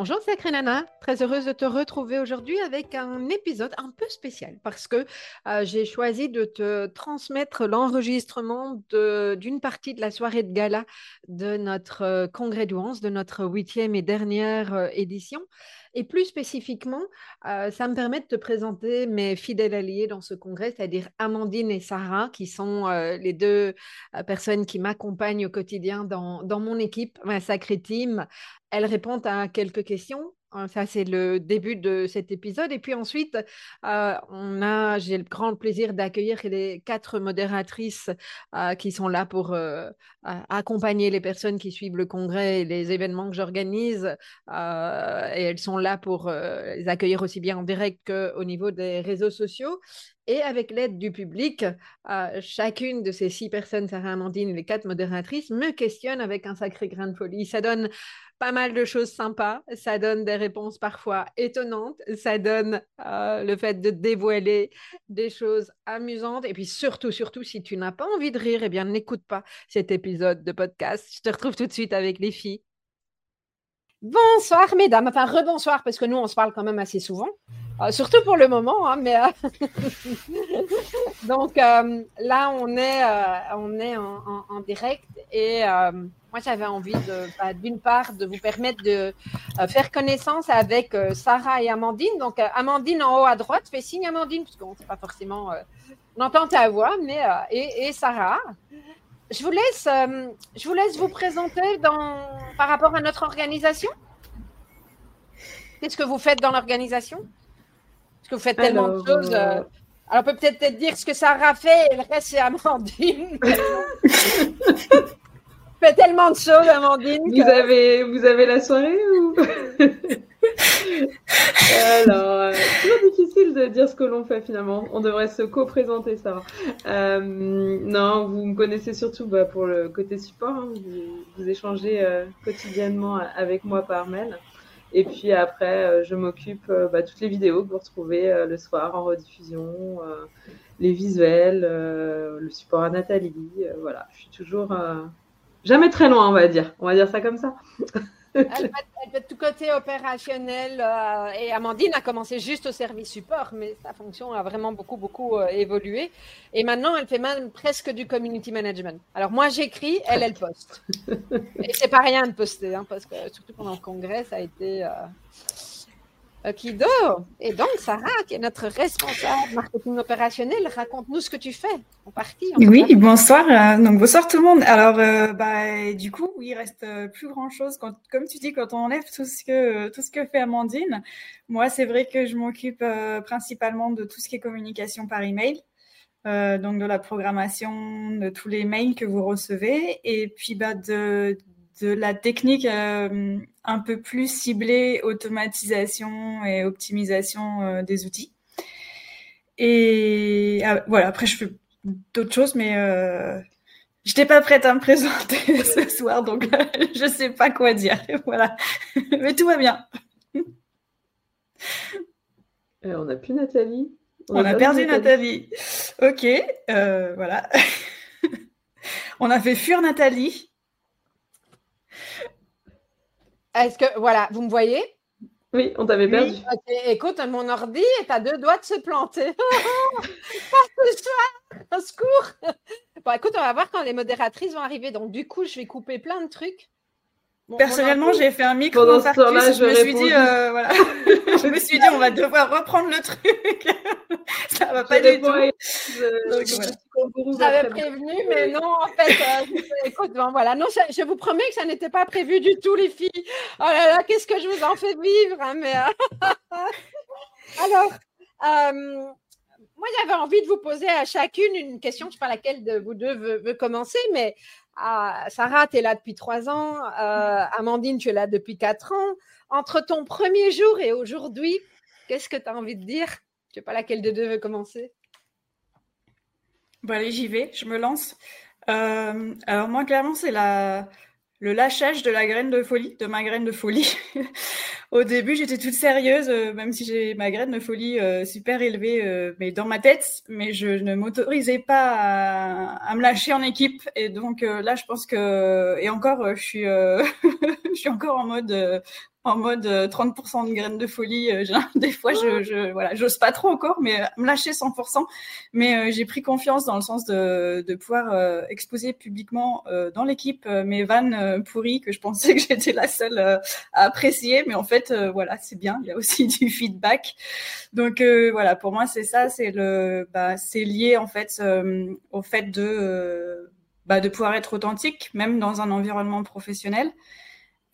Bonjour Sacré Nana, très heureuse de te retrouver aujourd'hui avec un épisode un peu spécial parce que euh, j'ai choisi de te transmettre l'enregistrement d'une partie de la soirée de gala de notre euh, congrès de notre huitième et dernière euh, édition. Et plus spécifiquement, ça me permet de te présenter mes fidèles alliés dans ce congrès, c'est-à-dire Amandine et Sarah, qui sont les deux personnes qui m'accompagnent au quotidien dans, dans mon équipe, ma sacrée team, elles répondent à quelques questions. Hein, ça, c'est le début de cet épisode. Et puis ensuite, on a, j'ai le grand plaisir d'accueillir les quatre modératrices qui sont là pour accompagner les personnes qui suivent le congrès et les événements que j'organise. et elles sont là pour les accueillir aussi bien en direct qu'au niveau des réseaux sociaux. Et avec l'aide du public, chacune de ces six personnes, Sarah Amandine les quatre modératrices, me questionnent avec un sacré grain de folie. Ça donne pas mal de choses sympas. Ça donne des réponses parfois étonnantes. Ça donne euh, le fait de dévoiler des choses amusantes. Et puis surtout, surtout, si tu n'as pas envie de rire, eh bien, n'écoute pas cet épisode de podcast. Je te retrouve tout de suite avec les filles. Bonsoir, mesdames. Enfin, rebonsoir, parce que nous, on se parle quand même assez souvent. Euh, surtout pour le moment, hein, mais euh, donc là on est on est en direct et moi, j'avais envie, bah, d'une part, de vous permettre de euh, faire connaissance avec euh, Sarah et Amandine. Donc, euh, Amandine en haut à droite, fais signe Amandine, parce qu'on ne sait pas forcément, on entend ta voix, mais et, Sarah. Je vous laisse, je vous laisse vous présenter dans, par rapport à notre organisation. Qu'est-ce que vous faites dans l'organisation? Parce que vous faites tellement de choses. alors, on peut peut-être dire ce que Sarah fait et le reste, c'est Amandine. fais tellement de choses, Amandine. Vous, avez, vous avez la soirée ou? Alors, euh, c'est toujours difficile de dire ce que l'on fait finalement. On devrait se co-présenter ça. Euh, non, vous me connaissez surtout bah, pour le côté support. Hein. Vous, échangez euh, quotidiennement avec moi par mail. Et puis après, je m'occupe bah, toutes les vidéos que vous retrouvez le soir en rediffusion, les visuels, le support à Nathalie. voilà, je suis toujours jamais très loin, on va dire. On va dire ça comme ça. elle, va, tout côté opérationnel. Euh, et Amandine a commencé juste au service support, mais sa fonction a vraiment beaucoup, beaucoup euh, évolué. Et maintenant, elle fait même presque du community management. Alors moi, j'écris, elle, elle poste. et c'est pas rien de poster, hein, parce que surtout pendant le congrès, ça a été. Euh, Kido. Et donc, Sarah, qui est notre responsable marketing opérationnel, raconte-nous ce que tu fais en partie. oui, bonsoir. Euh, donc, bonsoir tout le monde. Alors, euh, bah, du coup, il reste euh, plus grand-chose. Comme tu dis, quand on enlève tout ce que, tout ce que fait Amandine, moi, c'est vrai que je m'occupe principalement de tout ce qui est communication par email. donc de la programmation de tous les mails que vous recevez et puis bah, de, de la technique euh, un peu plus ciblée, automatisation et optimisation euh, des outils. Et ah, voilà, après je fais d'autres choses, mais euh, je n'étais pas prête à me présenter ce soir, donc je ne sais pas quoi dire. Voilà, mais tout va bien. on n'a plus Nathalie. On, a, perdu Nathalie. Ok, voilà. on a fait fuir Nathalie. Est-ce que, voilà, vous me voyez? Oui, on t'avait perdu. Écoute, mon ordi est à deux doigts de se planter. Un secours Bon, écoute, on va voir quand les modératrices vont arriver. Donc, du coup, je vais couper plein de trucs. Personnellement, j'ai fait un micro infarctus. Je, me suis dit, euh, voilà. je me suis dit, on va devoir reprendre le truc. ça va pas du tout. J'avais prévenu, mais non, en fait, euh, écoute, bon, voilà. Non, je, vous promets que ça n'était pas prévu du tout, les filles. Oh là là, qu'est-ce que je vous en fais vivre, hein, mais. Euh, alors, moi, j'avais envie de vous poser à chacune une question. Je ne sais pas laquelle de vous deux veut commencer, mais ah, Sarah, tu es là depuis trois ans. Euh, Amandine, tu es là depuis quatre ans. Entre ton premier jour et aujourd'hui, qu'est-ce que tu as envie de dire? Je sais pas laquelle de deux veut commencer. Bon, allez, j'y vais, je me lance. Euh, alors, moi, clairement, c'est la, le lâchage de la graine de folie, de ma graine de folie. Au début, j'étais toute sérieuse, euh, même si j'ai ma graine de folie euh, super élevée, euh, mais dans ma tête, mais je ne m'autorisais pas à, me lâcher en équipe. Et donc là, je pense que, et encore, je suis, je suis encore en mode en mode 30% euh, de graines de folie. Euh, des fois, je, je voilà, j'ose pas trop encore, mais euh, me lâcher 100%. Mais j'ai pris confiance dans le sens de, de pouvoir exposer publiquement dans l'équipe mes vannes pourries que je pensais que j'étais la seule à apprécier. Mais en fait, voilà, c'est bien. Il y a aussi du feedback. Donc voilà, pour moi, c'est ça. C'est le, bah, c'est lié en fait au fait de, bah, de pouvoir être authentique, même dans un environnement professionnel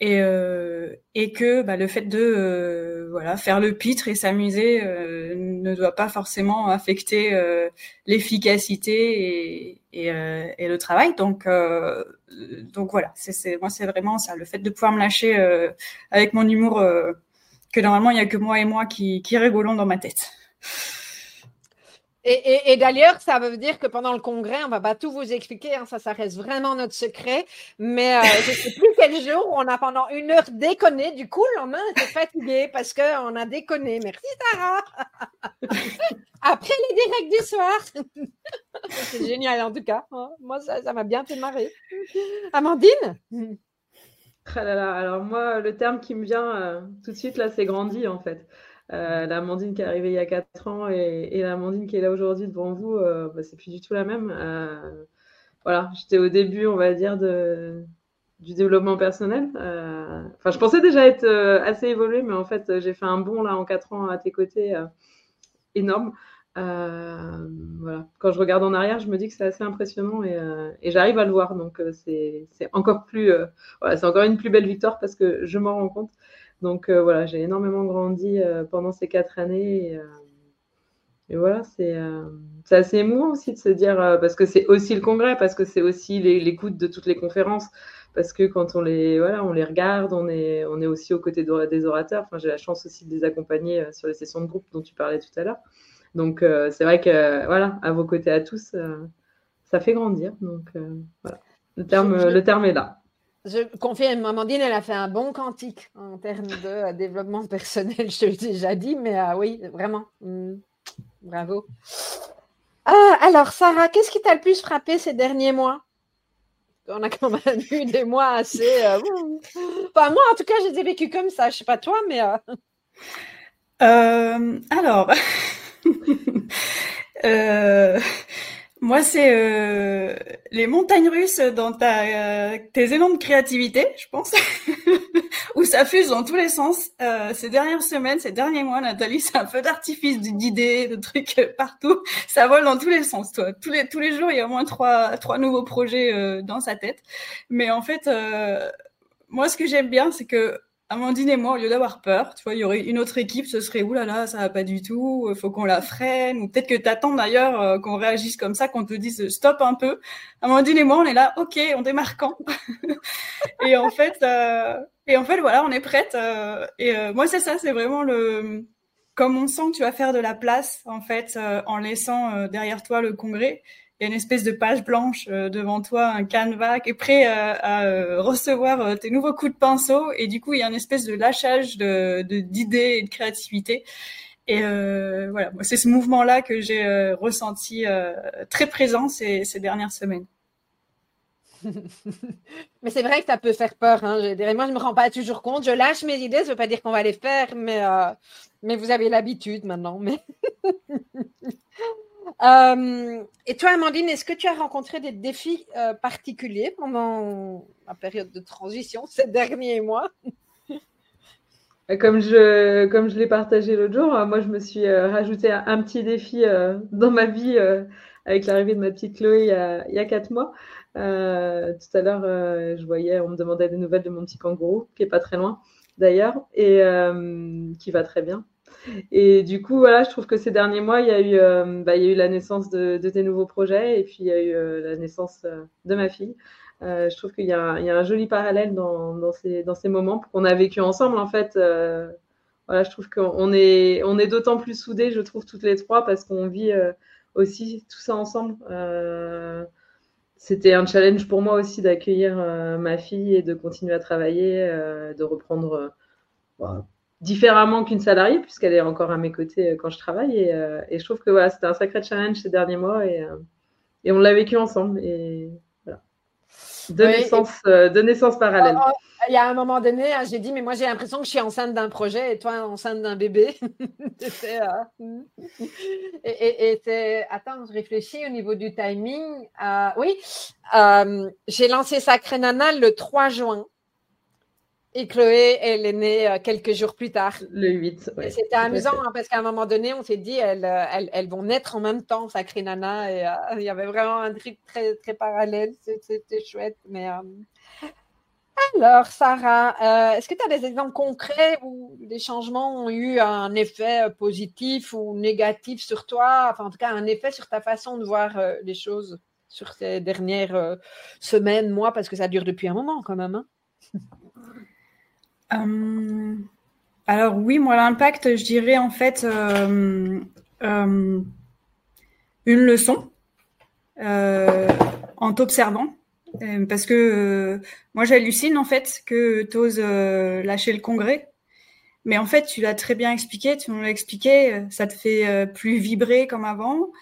et, euh, et que bah, le fait de euh, voilà faire le pitre et s'amuser euh, ne doit pas forcément affecter euh, l'efficacité et, et, euh, et, le travail. Donc donc voilà c'est moi c'est vraiment ça le fait de pouvoir me lâcher avec mon humour que normalement il y a que moi et moi qui qui rigolons dans ma tête et, d'ailleurs, ça veut dire que pendant le congrès, on ne va pas tout vous expliquer, hein, ça, ça reste vraiment notre secret. Mais euh, je ne sais plus quel jour on a pendant une heure déconné. Du coup, le lendemain, on était fatigué parce qu'on a déconné. Merci, Sarah. Après les directs du soir. C'est génial, en tout cas. Hein. Moi, ça m'a bien fait marrer. Amandine? Ah Alors, moi, le terme qui me vient euh, tout de suite, là, c'est grandi, en fait. Euh, l'Amandine qui est arrivée il y a 4 ans et, et l'Amandine qui est là aujourd'hui devant vous, euh, bah, c'est plus du tout la même. Euh, voilà, j'étais au début, on va dire, du développement personnel. Enfin, je pensais déjà être assez évoluée, mais en fait, j'ai fait un bond là en 4 ans à tes côtés énorme. voilà. Quand je regarde en arrière, je me dis que c'est assez impressionnant et, et j'arrive à le voir. Donc, c'est encore plus, voilà, c'est encore une plus belle victoire parce que je m'en rends compte. Donc euh, voilà, j'ai énormément grandi euh, pendant ces quatre années. Et, euh, voilà, c'est assez émouvant aussi de se dire, parce que c'est aussi le congrès, parce que c'est aussi l'écoute de toutes les conférences, parce que quand on les, voilà, on les regarde, on est, on est aussi aux côtés des orateurs. Enfin, j'ai la chance aussi de les accompagner sur les sessions de groupe dont tu parlais tout à l'heure. Donc, c'est vrai que, voilà, à vos côtés à tous, ça fait grandir. Donc, voilà, le terme, le terme est là. Je confirme, Amandine, elle a fait un bon quantique en termes de euh, développement personnel, je te l'ai déjà dit, mais euh, oui, vraiment. Hmm, bravo. Ah, alors, Sarah, qu'est-ce qui t'a le plus frappé ces derniers mois? On a quand même eu des mois assez. Euh, enfin, moi, en tout cas, je les ai vécus comme ça. Je ne sais pas toi, mais. alors. Moi, c'est euh, les montagnes russes dans ta, euh, tes élans de créativité, je pense, où ça fuse dans tous les sens. Euh, ces dernières semaines, ces derniers mois, Nathalie, c'est un feu d'artifice d'idées, de trucs partout. Ça vole dans tous les sens, toi. Tous les tous les jours, il y a au moins trois trois nouveaux projets dans sa tête. Mais en fait, moi, ce que j'aime bien, c'est que Amandine et moi, au lieu d'avoir peur, tu vois, il y aurait une autre équipe, ce serait oulala, ça va pas du tout, il faut qu'on la freine, ou peut-être que tu attends d'ailleurs euh, qu'on réagisse comme ça, qu'on te dise stop un peu. Amandine et moi, on est là, ok, on démarre quand Et en fait, euh, et en fait, voilà, on est prête. Euh, et moi, c'est ça, c'est vraiment le, comme on sent que tu vas faire de la place, en fait, en laissant derrière toi le congrès il y a une espèce de page blanche euh, devant toi, un canevas qui est prêt à, à euh, recevoir euh, tes nouveaux coups de pinceau. Et du coup, il y a une espèce de lâchage de d'idées et de créativité. Et euh, voilà, c'est ce mouvement-là que j'ai ressenti très présent ces, dernières semaines. mais c'est vrai que ça peut faire peur. Hein. Je, moi, je ne me rends pas toujours compte. Je lâche mes idées, ça ne veut pas dire qu'on va les faire, mais, mais vous avez l'habitude maintenant. Mais Euh, et toi, Amandine, est-ce que tu as rencontré des défis euh, particuliers pendant la période de transition ces derniers mois? Comme je, comme je l'ai partagé l'autre jour, moi je me suis rajouté un, petit défi dans ma vie avec l'arrivée de ma petite Chloé il y a, il y a quatre mois. Euh, tout à l'heure, euh, je voyais, on me demandait des nouvelles de mon petit kangourou, qui est pas très loin d'ailleurs, et euh, qui va très bien. Et du coup, voilà, je trouve que ces derniers mois, il y a eu, bah, il y a eu la naissance de, de, tes nouveaux projets, et puis il y a eu la naissance de ma fille. je trouve qu'il y, y, a un joli parallèle dans, ces, dans ces moments qu'on a vécu ensemble, en fait. voilà, je trouve qu'on est, on est d'autant plus soudés, je trouve, toutes les trois, parce qu'on vit aussi tout ça ensemble. Euh, c'était un challenge pour moi aussi d'accueillir euh, ma fille et de continuer à travailler, euh, de reprendre euh, bah, différemment qu'une salariée, puisqu'elle est encore à mes côtés quand je travaille. Et, et je trouve que voilà, c'était un sacré challenge ces derniers mois et, et on l'a vécu ensemble. Et voilà. De, naissance, de naissance parallèle. Oh, oh, il y a un moment donné, hein, j'ai dit, mais moi j'ai l'impression que je suis enceinte d'un projet et toi enceinte d'un bébé. Euh, et, et, attends, je réfléchis au niveau du timing. Euh, oui, euh, j'ai lancé Sacré Nana le 3 juin. Et Chloé, elle est née quelques jours plus tard. Le 8. C'était amusant hein, parce qu'à un moment donné, on s'est dit, elles, elles, vont naître en même temps, Sacré Nana. Et il y avait vraiment un truc très, très parallèle. C'était chouette. Mais alors, Sarah, euh, est-ce que tu as des exemples concrets où les changements ont eu un effet euh, positif ou négatif sur toi, enfin en tout cas un effet sur ta façon de voir euh, les choses sur ces dernières semaines, mois, parce que ça dure depuis un moment quand même. Hein? alors oui, moi l'impact, je dirais en fait une leçon en t'observant euh, parce que euh, moi j'hallucine en fait que tu oses euh, lâcher le congrès. Mais en fait, tu l'as très bien expliqué, tu nous l'as expliqué, ça te fait plus vibrer comme avant.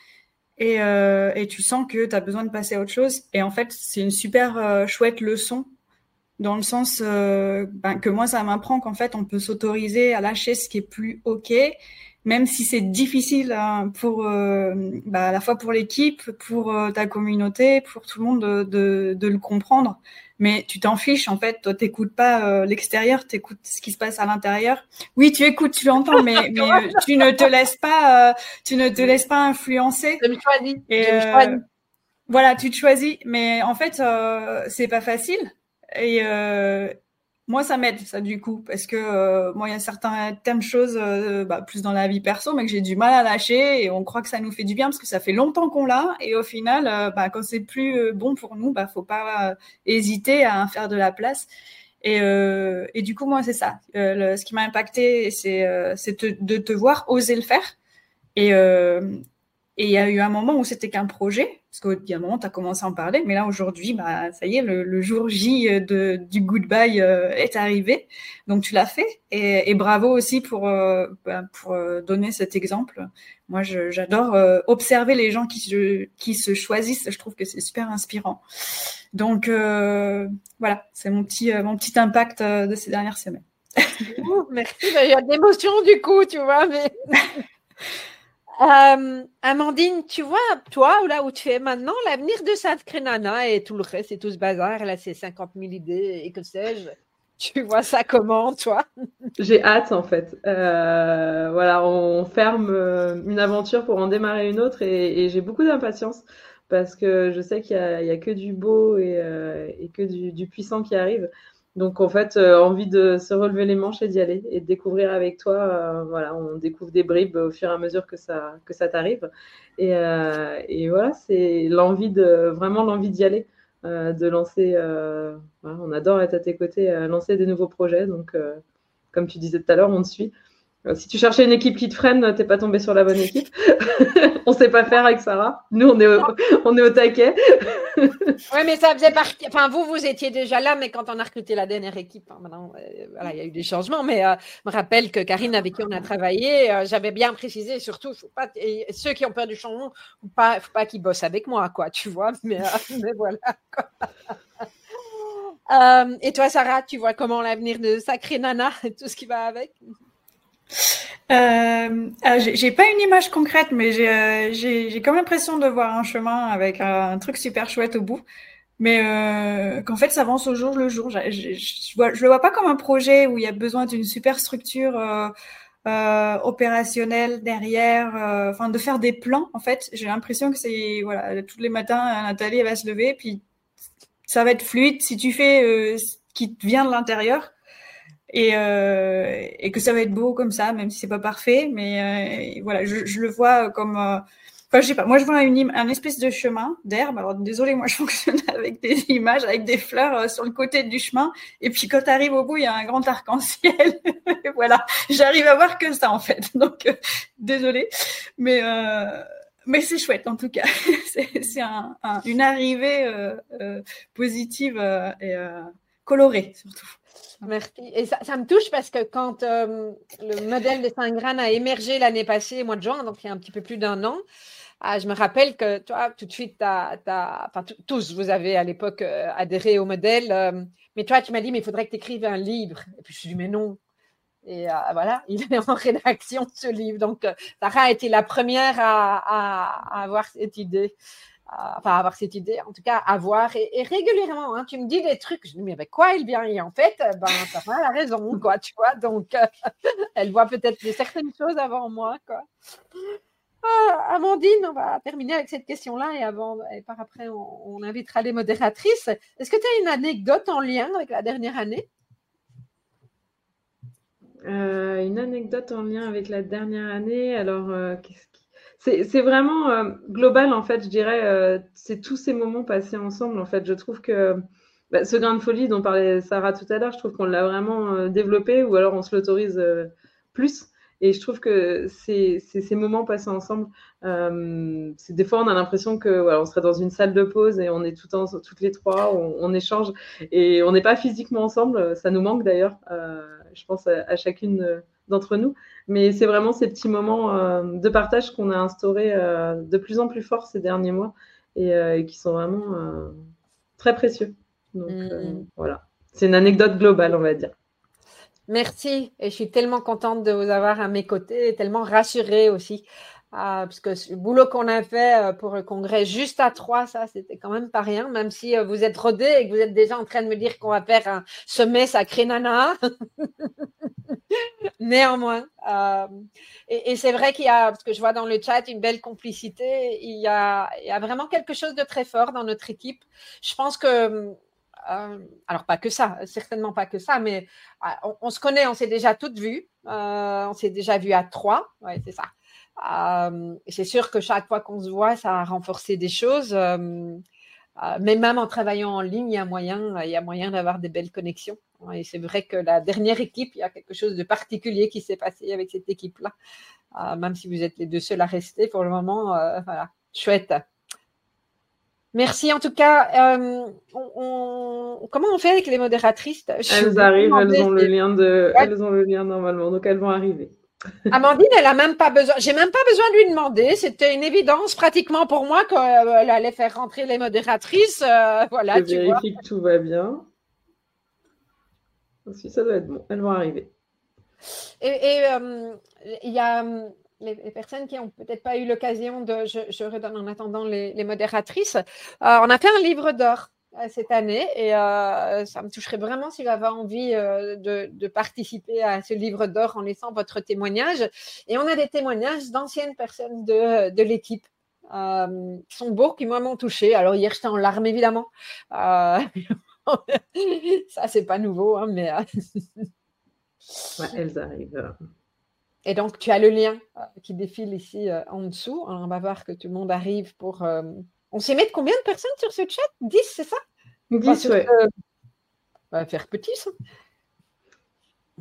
Et, et tu sens que tu as besoin de passer à autre chose. Et en fait, c'est une super chouette leçon dans le sens ben, que moi, ça m'apprend qu'en fait, on peut s'autoriser à lâcher ce qui est plus OK même si c'est difficile hein, pour euh, bah, à la fois pour l'équipe, pour euh, ta communauté, pour tout le monde de, de, de le comprendre. Mais tu t'en fiches en fait, toi t'écoutes pas euh, l'extérieur, t'écoutes ce qui se passe à l'intérieur. Oui, tu écoutes, tu l'entends, mais, mais tu ne te laisses pas, tu ne te laisses pas influencer. Je me choisis. Et, choisis. Voilà, tu te choisis, mais en fait c'est pas facile. Et, moi, ça m'aide, ça, du coup, parce que euh, moi, il y a certains thèmes, choses, euh, bah, plus dans la vie perso, mais que j'ai du mal à lâcher et on croit que ça nous fait du bien parce que ça fait longtemps qu'on l'a et au final, euh, bah, quand c'est plus bon pour nous, bah, faut pas hésiter à faire de la place. Et, et du coup, moi, c'est ça. ce qui m'a impacté, c'est de te voir oser le faire. Et, et il y a eu un moment où c'était qu'un projet, parce qu'il y a un moment, tu as commencé à en parler, mais là, aujourd'hui, bah, ça y est, le, jour J de, du goodbye euh, est arrivé. Donc, tu l'as fait. Et, et, bravo aussi pour, euh, bah, pour euh, donner cet exemple. Moi, j'adore observer les gens qui se, qui se choisissent. Je trouve que c'est super inspirant. Donc, voilà, c'est mon petit, mon petit impact de ces dernières semaines. merci. Il y a de l'émotion du coup, tu vois. Mais... Euh, Amandine, tu vois, toi, là où tu es maintenant, l'avenir de Sainte Crénana et tout le reste, c'est tout ce bazar, là, c'est 50 000 idées et que sais-je. Tu vois ça comment, toi? J'ai hâte, en fait. Euh, voilà, on ferme euh, une aventure pour en démarrer une autre et, j'ai beaucoup d'impatience parce que je sais qu'il n'y a, que du beau et, que du, puissant qui arrive. Donc en fait, euh, envie de se relever les manches et d'y aller et de découvrir avec toi. Euh, voilà, on découvre des bribes au fur et à mesure que ça que ça t'arrive. Et, euh, et, voilà, c'est l'envie de vraiment l'envie d'y aller, de lancer. on adore être à tes côtés, lancer des nouveaux projets. Donc comme tu disais tout à l'heure, on te suit. Euh, si tu cherchais une équipe qui te freine, t'es pas tombé sur la bonne équipe. on sait pas faire avec Sarah. Nous, on est au, taquet. oui, mais ça faisait partie. Enfin, vous, vous étiez déjà là, mais quand on a recruté la dernière équipe, hein, maintenant, euh, voilà, il y a eu des changements. Mais euh, je me rappelle que Karine, avec qui on a travaillé, j'avais bien précisé, surtout, ceux qui ont peur du changement, faut pas, faut pas qu'ils bossent avec moi, quoi, tu vois. Mais, mais voilà. et toi, Sarah, tu vois comment l'avenir de Sacré Nana et tout ce qui va avec? Euh, ah, J'ai pas une image concrète, mais j'ai comme l'impression de voir un chemin avec un, truc super chouette au bout. Mais qu'en fait, ça avance au jour le jour. Je, le vois pas comme un projet où il y a besoin d'une super structure euh, opérationnel derrière, euh, enfin de faire des plans. En fait, j'ai l'impression que c'est voilà tous les matins Nathalie va se lever puis ça va être fluide si tu fais euh, ce qui vient de l'intérieur et, et que ça va être beau comme ça, même si c'est pas parfait. Mais voilà, je, je, le vois comme je sais pas. Moi, je vois une, un espèce de chemin d'herbe. Alors, désolé, moi, je fonctionne avec des images, avec des fleurs euh, sur le côté du chemin. Et puis, quand tu arrives au bout, il y a un grand arc-en-ciel. voilà. J'arrive à voir que ça, en fait. Donc, euh, désolé. Mais, euh, mais c'est chouette, en tout cas. c'est un, une arrivée euh, positive et colorée, surtout. Merci. Et ça, me touche parce que quand le modèle de Saint-Gran a émergé l'année passée, au mois de juin, donc il y a un petit peu plus d'un an, ah, je me rappelle que toi, tout de suite, tous, vous avez à l'époque euh, adhéré au modèle. Euh, mais toi, tu m'as dit, mais il faudrait que tu écrives un livre. Et puis je suis dit, mais non. Et euh, voilà, il est en rédaction, ce livre. Donc, Sarah a été la première à, avoir cette idée. Enfin, avoir cette idée, en tout cas, à voir. Et, régulièrement, hein, tu me dis des trucs. Je dis, mais avec quoi il vient Et en fait, ben, Sarah a raison, quoi, tu vois. Donc, elle voit peut-être certaines choses avant moi, quoi. Ah, Amandine, on va terminer avec cette question-là et avant, et par après, on, invitera les modératrices. Est-ce que tu as une anecdote en lien avec la dernière année? Euh, Une anecdote en lien avec la dernière année. Alors, euh, c'est vraiment euh, global en fait. Je dirais, c'est tous ces moments passés ensemble. En fait, je trouve que bah, ce grain de folie dont parlait Sarah tout à l'heure, je trouve qu'on l'a vraiment développé, ou alors on se l'autorise plus. Et je trouve que c'est ces moments passés ensemble, euh, des fois on a l'impression que voilà, on serait dans une salle de pause et on est toutes les trois, on, échange et on n'est pas physiquement ensemble. Ça nous manque d'ailleurs, euh, je pense à, chacune d'entre nous. Mais c'est vraiment ces petits moments euh, de partage qu'on a instaurés euh, de plus en plus fort ces derniers mois et, euh, qui sont vraiment très précieux. Donc mmh. voilà, c'est une anecdote globale, on va dire. Merci et je suis tellement contente de vous avoir à mes côtés et tellement rassurée aussi. Euh, parce que le boulot qu'on a fait euh, pour le congrès juste à trois, ça, c'était quand même pas rien, même si euh, vous êtes rodé et que vous êtes déjà en train de me dire qu'on va faire un sommet sacré nana. Néanmoins. et, et c'est vrai qu'il y a, parce que je vois dans le chat une belle complicité, il y, a, vraiment quelque chose de très fort dans notre équipe. Je pense que euh, alors pas que ça, certainement pas que ça, mais ah, on, se connaît, on s'est déjà toutes vues, euh, on s'est déjà vues à trois, ouais, c'est ça. Euh, c'est sûr que chaque fois qu'on se voit, ça a renforcé des choses. mais même en travaillant en ligne, il y a moyen, il y a moyen d'avoir des belles connexions. Et c'est vrai que la dernière équipe, il y a quelque chose de particulier qui s'est passé avec cette équipe-là. même si vous êtes les deux seuls à rester pour le moment, voilà, chouette. Merci en tout cas. Euh, comment on fait avec les modératrices? Elles arrivent, elles ont, le lien de... elles ont le lien normalement, donc elles vont arriver. Amandine, elle a même pas besoin. J'ai même pas besoin de lui demander. C'était une évidence pratiquement pour moi qu'elle allait faire rentrer les modératrices. Euh, voilà, Je vérifie que tout va bien. Ensuite, ça doit être bon. Elles vont arriver. Et euh, il y a les, personnes qui n'ont peut-être pas eu l'occasion de, je, redonne en attendant les, modératrices, euh, on a fait un livre d'or euh, cette année et euh, ça me toucherait vraiment si vous avez envie de, participer à ce livre d'or en laissant votre témoignage. Et on a des témoignages d'anciennes personnes de, l'équipe. qui sont beaux, qui m'ont touché. Alors hier j'étais en larmes évidemment. ça c'est pas nouveau, hein, mais elles arrivent. Et donc, tu as le lien euh, qui défile ici euh, en dessous. on va voir que tout le monde arrive pour. Euh, on s'est mis combien de personnes sur ce chat? 10, c'est ça? 10, oui. On va faire petit, ça.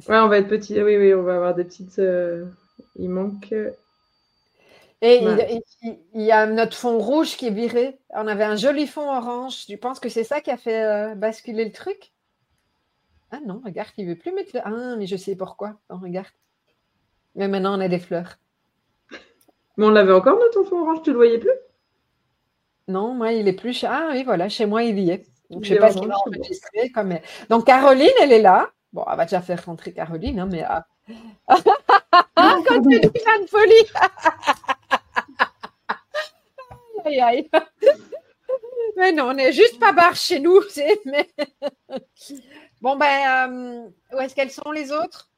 Ouais, on va être petit. Oui, oui, on va avoir des petites. Il manque. Et il, y a notre fond rouge qui est viré. On avait un joli fond orange. Tu penses que c'est ça qui a fait basculer le truc? Ah non, regarde, il ne veut plus mettre le. Ah, mais je sais pourquoi. On regarde. Mais maintenant, on a des fleurs. Mais on l'avait encore, notre fond orange, tu le voyais plus? Non, moi, il est plus. Ah oui, voilà, chez moi, il y est. Donc, je ne sais pas ce qu'il a enregistré. Comme... Donc, Caroline, elle est là. Bon, elle va déjà faire rentrer Caroline, hein, mais euh, Quand tu dis plein de folie. aïe, aïe. Mais non, on n'est juste pas barre chez nous. Mais... Bon, ben, euh, où est-ce qu'elles sont les autres?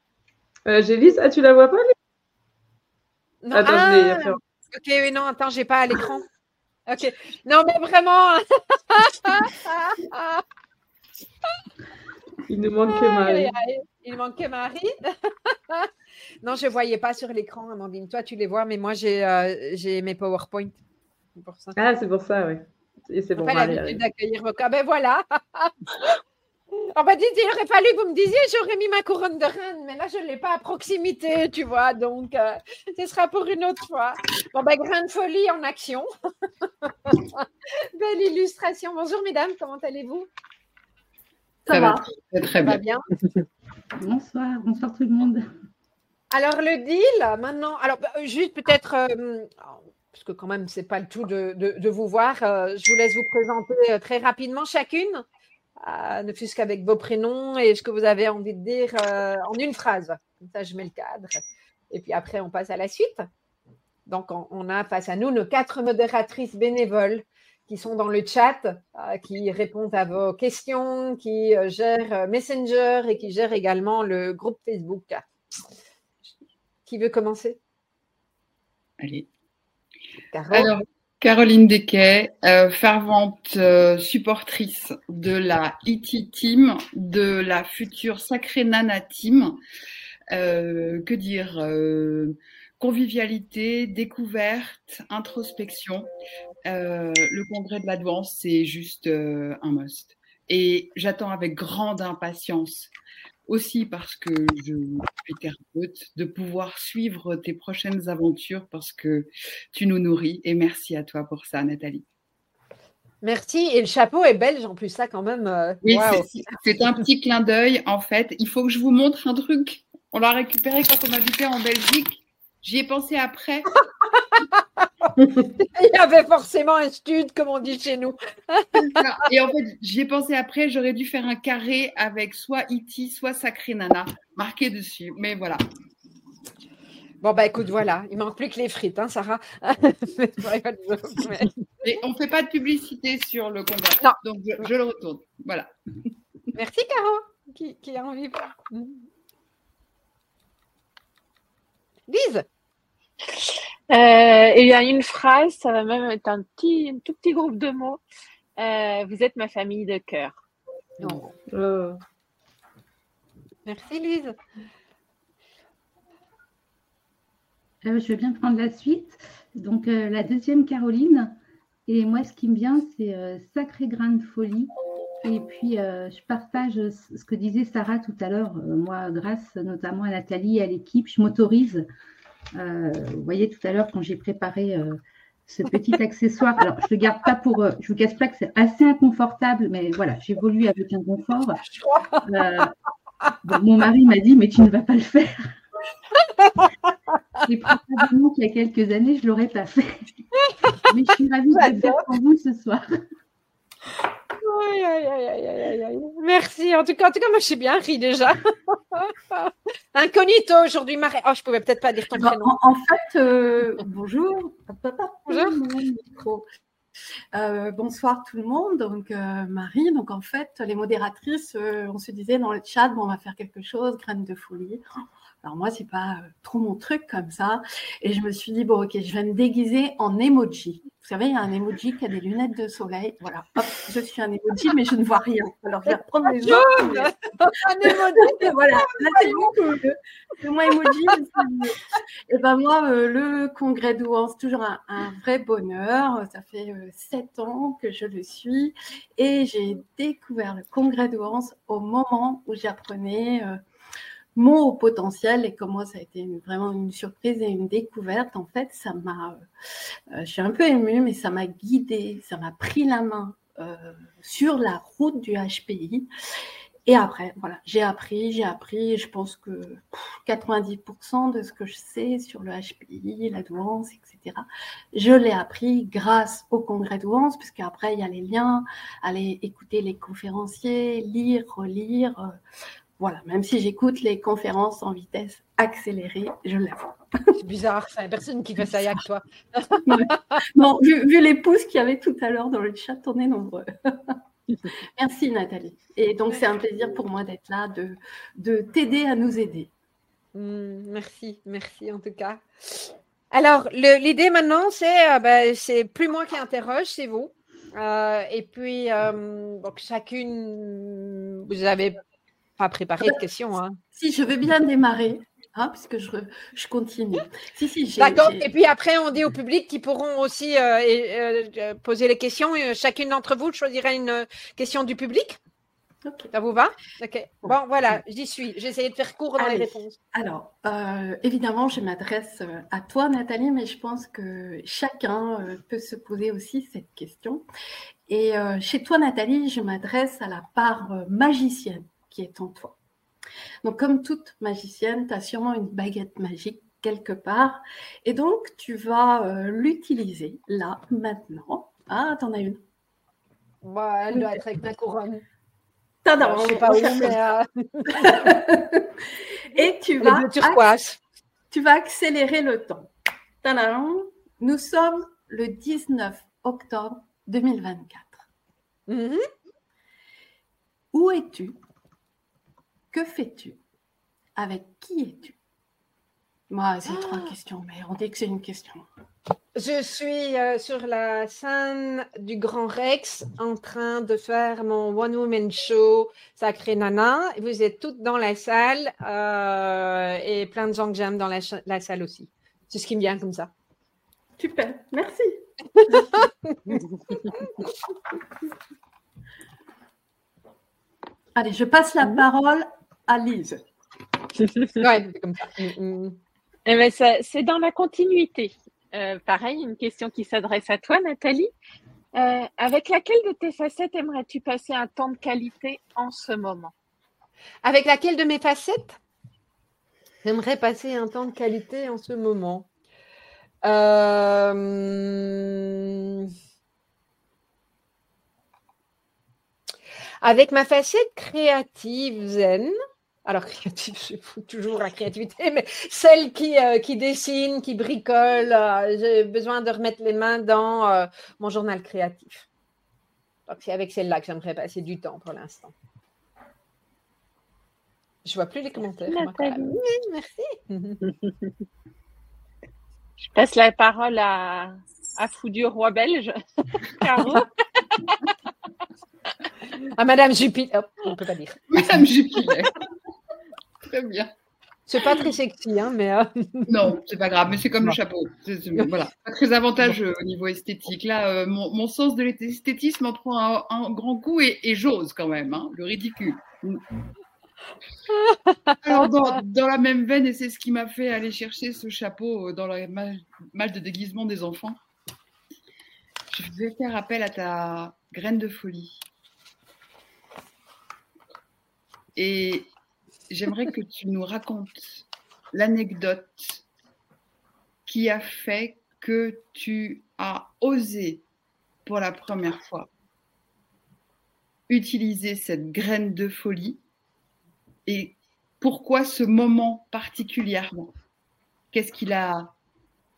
Euh, J'ai ah, tu la vois pas non, attends, ah, Ok, oui, non, attends, j'ai pas à l'écran. Ok. Non, mais vraiment. Il nous manque que Marie. Il manque que Marie. non, je ne voyais pas sur l'écran, Amandine. Toi, tu les vois, mais moi, j'ai euh, mes PowerPoint. Pour ça. Ah, c'est pour ça, oui. Et c'est bon. l'habitude d'accueillir vos cas. Ben voilà. On m'a dit, il aurait fallu que vous me disiez, j'aurais mis ma couronne de reine, mais là, je ne l'ai pas à proximité, tu vois, donc euh, ce sera pour une autre fois. Bon, ben, grande folie en action. Belle illustration. Bonjour, mesdames, comment allez-vous? Ça, va, très, bien. bien? bonsoir, bonsoir tout le monde. Alors, le deal, maintenant, alors, bah, juste peut-être, euh, parce que quand même, ce n'est pas le tout de, vous voir, euh, je vous laisse vous présenter très rapidement chacune ne fût-ce qu'avec vos prénoms et ce que vous avez envie de dire euh, en une phrase. Comme ça, je mets le cadre. Et puis après, on passe à la suite. Donc, on, a face à nous nos quatre modératrices bénévoles qui sont dans le chat, euh, qui répondent à vos questions, qui euh, gèrent Messenger et qui gèrent également le groupe Facebook. Qui veut commencer? Allez. Alors, Caroline Desquet, euh, fervente euh, supportrice de la E.T. Team, de la future Sacrée Nana Team. Euh, que dire Convivialité, découverte, introspection. le congrès de la douance, c'est juste un must. Et j'attends avec grande impatience aussi parce que je suis thérapeute, de pouvoir suivre tes prochaines aventures parce que tu nous nourris. Et merci à toi pour ça, Nathalie. Merci. Et le chapeau est belge en plus, ça quand même. Euh, oui, c'est un petit clin d'œil. En fait, il faut que je vous montre un truc. On l'a récupéré quand on habitait en Belgique. J'y ai pensé après. Il y avait forcément un stud, comme on dit chez nous. Et en fait, j'y ai pensé après, j'aurais dû faire un carré avec soit Iti, soit Sacré Nana marqué dessus. Mais voilà. Bon, bah écoute, voilà, il manque plus que les frites, hein, Sarah. Et on ne fait pas de publicité sur le congrès. Donc, je, le retourne. Voilà. Merci, Caro, qui, qui a envie. Lise euh, il y a une phrase, ça va même être un, petit, tout petit groupe de mots. Euh, vous êtes ma famille de cœur. Oh. Merci Lise. Euh, je vais bien prendre la suite. Donc la deuxième Caroline. Et moi, ce qui me vient, c'est Sacré grain de folie. Et puis, je partage ce que disait Sarah tout à l'heure. moi, grâce notamment à Nathalie et à l'équipe, je m'autorise euh, vous voyez tout à l'heure quand j'ai préparé euh, ce petit accessoire. Alors, je ne le garde pas pour. Euh, je ne vous casse pas que c'est assez inconfortable, mais voilà, j'évolue avec un confort. mon mari m'a dit, mais tu ne vas pas le faire. Et probablement qu'il y a quelques années, je ne l'aurais pas fait. Mais je suis ravie de le faire pour vous ce soir. Merci. En tout cas, en tout cas, moi, je suis bien ri déjà. Incognito aujourd'hui, Marie. Oh, je pouvais peut-être pas dire ton prénom. En, fait, euh, bonjour. Bonjour. Euh, bonsoir tout le monde. Donc euh, Marie, donc en fait, les modératrices, on se disait dans le chat, bon, on va faire quelque chose, graine de folie. Alors moi, c'est pas trop mon truc comme ça. Et je me suis dit, bon, ok, je vais me déguiser en emoji. Vous savez, il y a un emoji qui a des lunettes de soleil. Voilà, hop, je suis un emoji, mais je ne vois rien. Alors, je vais reprendre les autres. un emoji. voilà, là, c'est C'est moins emoji, Et ben moi, euh, le congrès d'Ouan, c'est toujours un, vrai bonheur. Ça fait euh, sept ans que je le suis. Et j'ai découvert le congrès d'Ouance au moment où j'apprenais... Euh, mon haut potentiel et comme moi ça a été vraiment une surprise et une découverte en fait ça m'a euh, je suis un peu émue mais ça m'a guidée ça m'a pris la main euh, sur la route du HPI et après voilà j'ai appris j'ai appris je pense que 90% de ce que je sais sur le HPI la douance etc je l'ai appris grâce au congrès douance puisque après il y a les liens aller écouter les conférenciers lire relire euh, Voilà, même si j'écoute les conférences en vitesse accélérée, je l'avoue. C'est bizarre, c'est personne qui fait ça avec toi. non, vu, vu, les pouces qu'il y avait tout à l'heure dans le chat, on est nombreux. Merci Nathalie. Et donc c'est un plaisir pour moi d'être là, de, de t'aider à nous aider. Hmm, merci, merci en tout cas. Alors, l'idée maintenant, c'est euh, ben, c'est plus moi qui interroge, c'est vous. Euh, et puis, euh, donc chacune, vous n'avez pas préparé de questions. Hein. Si, je veux bien démarrer. Hein, puisque je, je continue. Si, si, D'accord. Et puis après, on dit au public qu'ils pourront aussi poser les questions. Chacune d'entre vous choisira une question du public. Ça vous va? Ok. Bon, voilà, j'y suis. J'ai essayé de faire court dans les réponses. Alors, euh, évidemment, je m'adresse euh, à toi, Nathalie, mais je pense que chacun euh, peut se poser aussi cette question. Et chez toi, Nathalie, je m'adresse à la part magicienne qui est en toi. Donc, comme toute magicienne, tu as sûrement une baguette magique quelque part. Et donc, tu vas l'utiliser là, maintenant. Ah, t'en as une. Bah, elle doit être avec ta couronne. Je sais pas où, euh, Et tu vas, tu vas accélérer le temps. Nous sommes le 19 octobre 2024. Mm-hmm. Où es-tu? Que fais-tu? Avec qui es-tu? Moi, c'est trois ah. questions, mais on dit que c'est une question. Je suis euh, sur la scène du Grand Rex en train de faire mon One Woman Show Sacré Nana. Vous êtes toutes dans la salle euh, et plein de gens que j'aime dans la, salle aussi. C'est ce qui me vient comme ça. Super, merci. Allez, je passe la parole à Lise. ouais, c'est comme ça. Mm, mm. Eh ben, c'est dans la continuité. Euh, pareil, une question qui s'adresse à toi, Nathalie. Euh, avec laquelle de tes facettes aimerais-tu passer un temps de qualité en ce moment? Avec laquelle de mes facettes? J'aimerais passer un temps de qualité en ce moment. Euh, avec ma facette créative zen, alors créative, je fous toujours la créativité, mais celle qui, euh, qui dessine, qui bricole, euh, j'ai besoin de remettre les mains dans euh, mon journal créatif. Donc c'est avec celle-là que j'aimerais passer du temps pour l'instant. Je vois plus les commentaires. merci. je passe la parole à, à Foudu Roi Belge, à Madame Jupiter. on ne peut pas dire. Madame Jupiter. Très bien. C'est pas très sexy, hein, mais. Euh, non, c'est pas grave, mais c'est comme le chapeau. voilà, pas très avantageux au niveau esthétique. Là, euh, mon, sens de l'esthétisme en prend un, grand coup et, j'ose quand même, hein, le ridicule. Alors, dans, la même veine, et c'est ce qui m'a fait aller chercher ce chapeau dans la mal de déguisement des enfants, je vais faire appel à ta graine de folie. Et j'aimerais que tu nous racontes l'anecdote qui a fait que tu as osé pour la première fois utiliser cette graine de folie et pourquoi ce moment particulièrement? Qu'est-ce qui l'a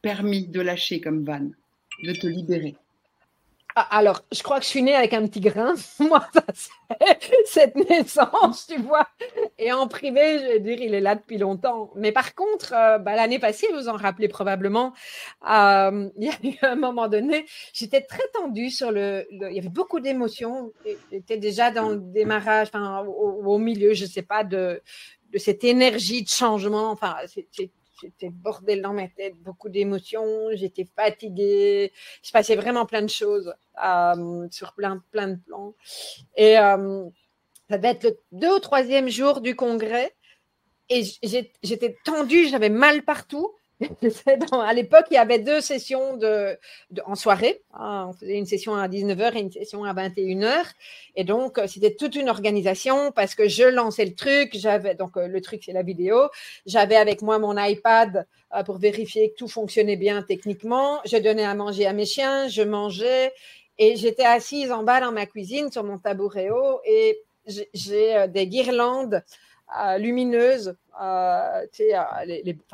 permis de lâcher comme vanne, de te libérer? Alors, je crois que je suis née avec un petit grain. Moi, cette naissance, tu vois. Et en privé, je vais dire, il est là depuis longtemps. Mais par contre, euh, bah, l'année passée, vous en rappelez probablement, euh, il y a eu un moment donné, j'étais très tendue sur le, Il y avait beaucoup d'émotions. J'étais déjà dans le démarrage, enfin, au, au, milieu, je ne sais pas, de, de cette énergie de changement. Enfin, c'est J'étais bordel dans ma tête, beaucoup d'émotions, j'étais fatiguée, je passais vraiment plein de choses euh, sur plein, plein de plans. Et euh, ça devait être le deux ou troisième jour du congrès. Et j'étais tendue, j'avais mal partout. à l'époque, il y avait deux sessions de, en soirée. Hein, on faisait une session à 19h et une session à 21h. Et donc, euh, c'était toute une organisation parce que je lançais le truc. J'avais donc euh, le truc, c'est la vidéo. J'avais avec moi mon iPad euh, pour vérifier que tout fonctionnait bien techniquement. Je donnais à manger à mes chiens, je mangeais et j'étais assise en bas dans ma cuisine sur mon tabouret haut et j'ai des guirlandes lumineuses.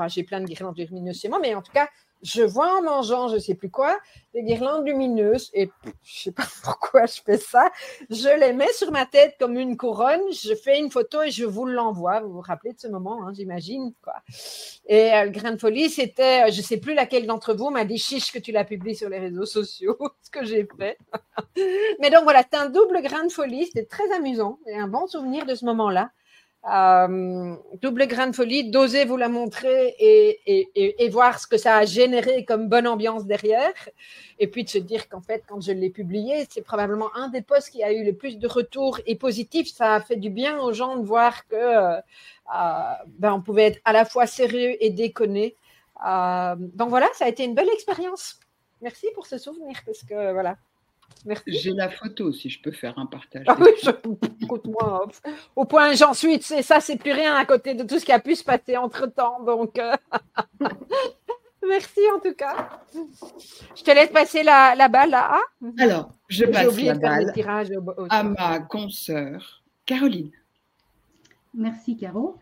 j'ai plein de guirlandes lumineuses chez moi, mais en tout cas, je vois en mangeant, je sais plus quoi, des guirlandes lumineuses et je sais pas pourquoi je fais ça. Je les mets sur ma tête comme une couronne, je fais une photo et je vous l'envoie. Vous vous rappelez de ce moment, hein, j'imagine. quoi. Et euh, le grain de folie, c'était, euh, je sais plus laquelle d'entre vous m'a dit chiche que tu l'as publié sur les réseaux sociaux, ce que j'ai fait. Mais donc voilà, c'est un double grain de folie, c'était très amusant et un bon souvenir de ce moment-là. Euh, double grain de folie, d'oser vous la montrer et, voir ce que ça a généré comme bonne ambiance derrière. Et puis de se dire qu'en fait, quand je l'ai publié, c'est probablement un des posts qui a eu le plus de retours et positifs. Ça a fait du bien aux gens de voir que euh, ben, on pouvait être à la fois sérieux et déconné. Euh, donc voilà, ça a été une belle expérience. Merci pour ce souvenir parce que voilà, j'ai la photo si je peux faire un partage. Ah oui, écoute-moi, au point j'en suis, c'est ça, c'est plus rien à côté de tout ce qui a pu se passer entre temps. Donc, euh, merci en tout cas. Je te laisse passer la, la balle là. Alors, je passe la balle à ma consoeur Caroline. Merci Caro.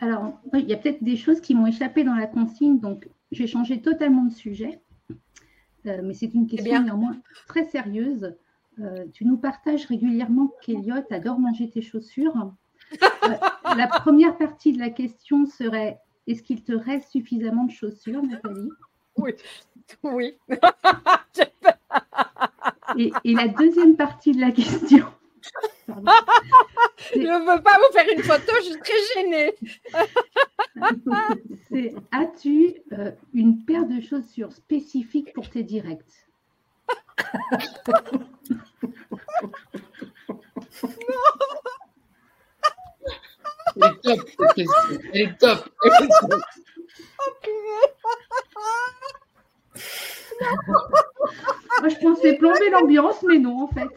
Alors, il y a peut-être des choses qui m'ont échappé dans la consigne, donc j'ai changé totalement de sujet. Euh, mais c'est une question néanmoins très sérieuse. Euh, tu nous partages régulièrement qu'Eliott adore manger tes chaussures. Euh, la première partie de la question serait est-ce qu'il te reste suffisamment de chaussures, Nathalie? Oui. Oui. et, et, la deuxième partie de la question. Je ne veux pas vous faire une photo, je suis très gênée. As-tu euh, une paire de chaussures spécifiques pour tes directs? Non Elle est top, elle est top. Moi, je pensais plomber l'ambiance, mais non, en fait.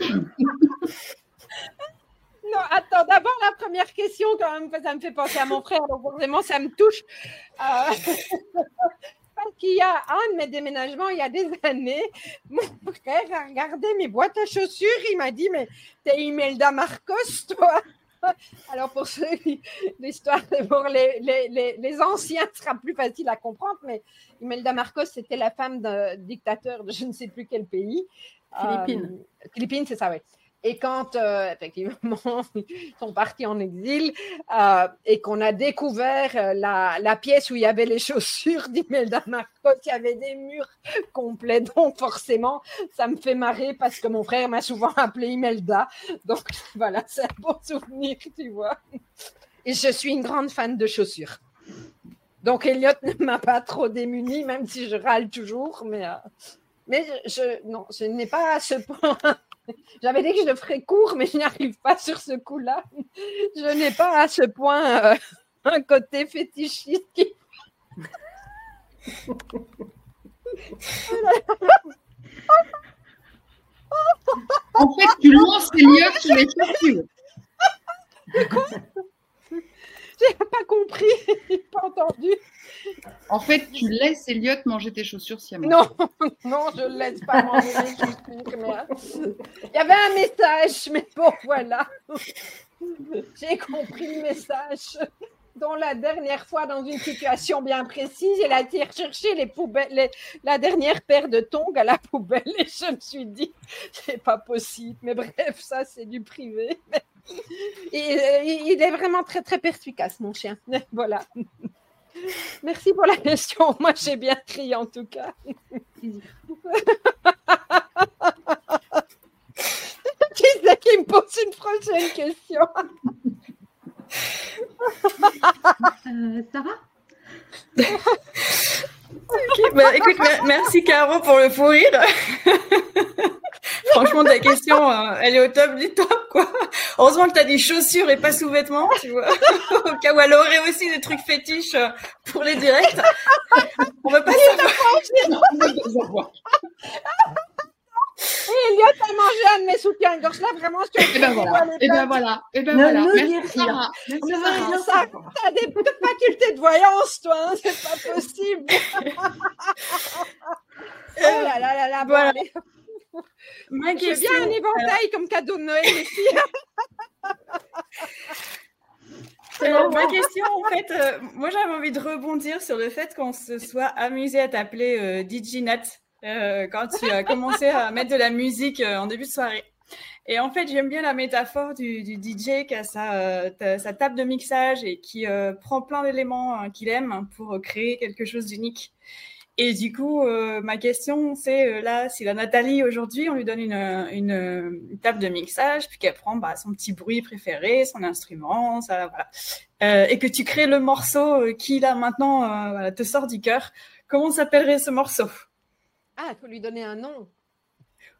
Non, attends, d'abord la première question, quand même, ça me fait penser à mon frère, donc vraiment ça me touche. Euh... Parce qu'il y a un de mes déménagements, il y a des années, mon frère a regardé mes boîtes à chaussures, il m'a dit, mais t'es Imelda Marcos, toi? Alors pour ceux, l'histoire pour les, les, les, anciens sera plus facile à comprendre, mais Imelda Marcos, c'était la femme d'un dictateur de je ne sais plus quel pays. Philippines. Euh, Philippines, c'est ça, oui. Et quand, euh, effectivement, ils sont partis en exil euh, et qu'on a découvert euh, la, pièce où il y avait les chaussures d'Imelda Marcos, il y avait des murs complets. Donc, forcément, ça me fait marrer parce que mon frère m'a souvent appelé Imelda. Donc, voilà, c'est un bon souvenir, tu vois. Et je suis une grande fan de chaussures. Donc, Elliot ne m'a pas trop démunie, même si je râle toujours. Mais, mais je, non, je n'ai pas à ce point j'avais dit que je le ferais court, mais je n'y arrive pas sur ce coup-là. Je n'ai pas à ce point euh, un côté fétichiste en fait, tu lances les lieux sur les chaussures. J'ai pas compris, pas entendu. En fait, tu laisses Elliot manger tes chaussures si Non, non, je ne laisse pas manger mes chaussures. Il y avait un message, mais bon, voilà. J'ai compris le message. Dont la dernière fois, dans une situation bien précise, elle a été chercher les poubelles, la dernière paire de tongs à la poubelle et je me suis dit, c'est pas possible. Mais bref, ça, c'est du privé. Euh, il est vraiment très, très perspicace, mon chien. Voilà. Merci pour la question. Moi, j'ai bien crié en tout cas. qui c'est qui me pose une prochaine question euh, Sarah? bah, écoute, merci Caro pour le fou rire. Franchement, ta question, euh, elle est au top du top, quoi. Heureusement que tu as des chaussures et pas sous-vêtements, tu vois. au cas où elle aurait aussi des trucs fétiches euh, pour les directs. On va pas savoir. Et Elliot a mangé un de mes soutiens-gorge là, vraiment. Et eh ben voilà. Et eh ben voilà. Et eh ben voilà. Merci Sarah. Merci Sarah. T'as des facultés de voyance, toi. Hein, c'est pas possible. oh là là là là. Voilà. Ma J'ai bien un éventail comme cadeau de Noël ici. ma question, en fait, euh, moi j'avais envie de rebondir sur le fait qu'on se soit amusé à t'appeler euh, DJNet euh, quand tu as commencé à mettre de la musique en début de soirée. Et en fait, j'aime bien la métaphore du, DJ qui a sa, sa, table de mixage et qui prend plein d'éléments qu'il aime pour créer quelque chose d'unique. Et du coup, euh, ma question, c'est euh, là, si la Nathalie aujourd'hui, on lui donne une, une, table de mixage, puis qu'elle prend bah, son petit bruit préféré, son instrument, ça, voilà, euh, et que tu crées le morceau euh, qui là maintenant voilà, te sort du cœur, comment s'appellerait ce morceau? Ah, il faut lui donner un nom.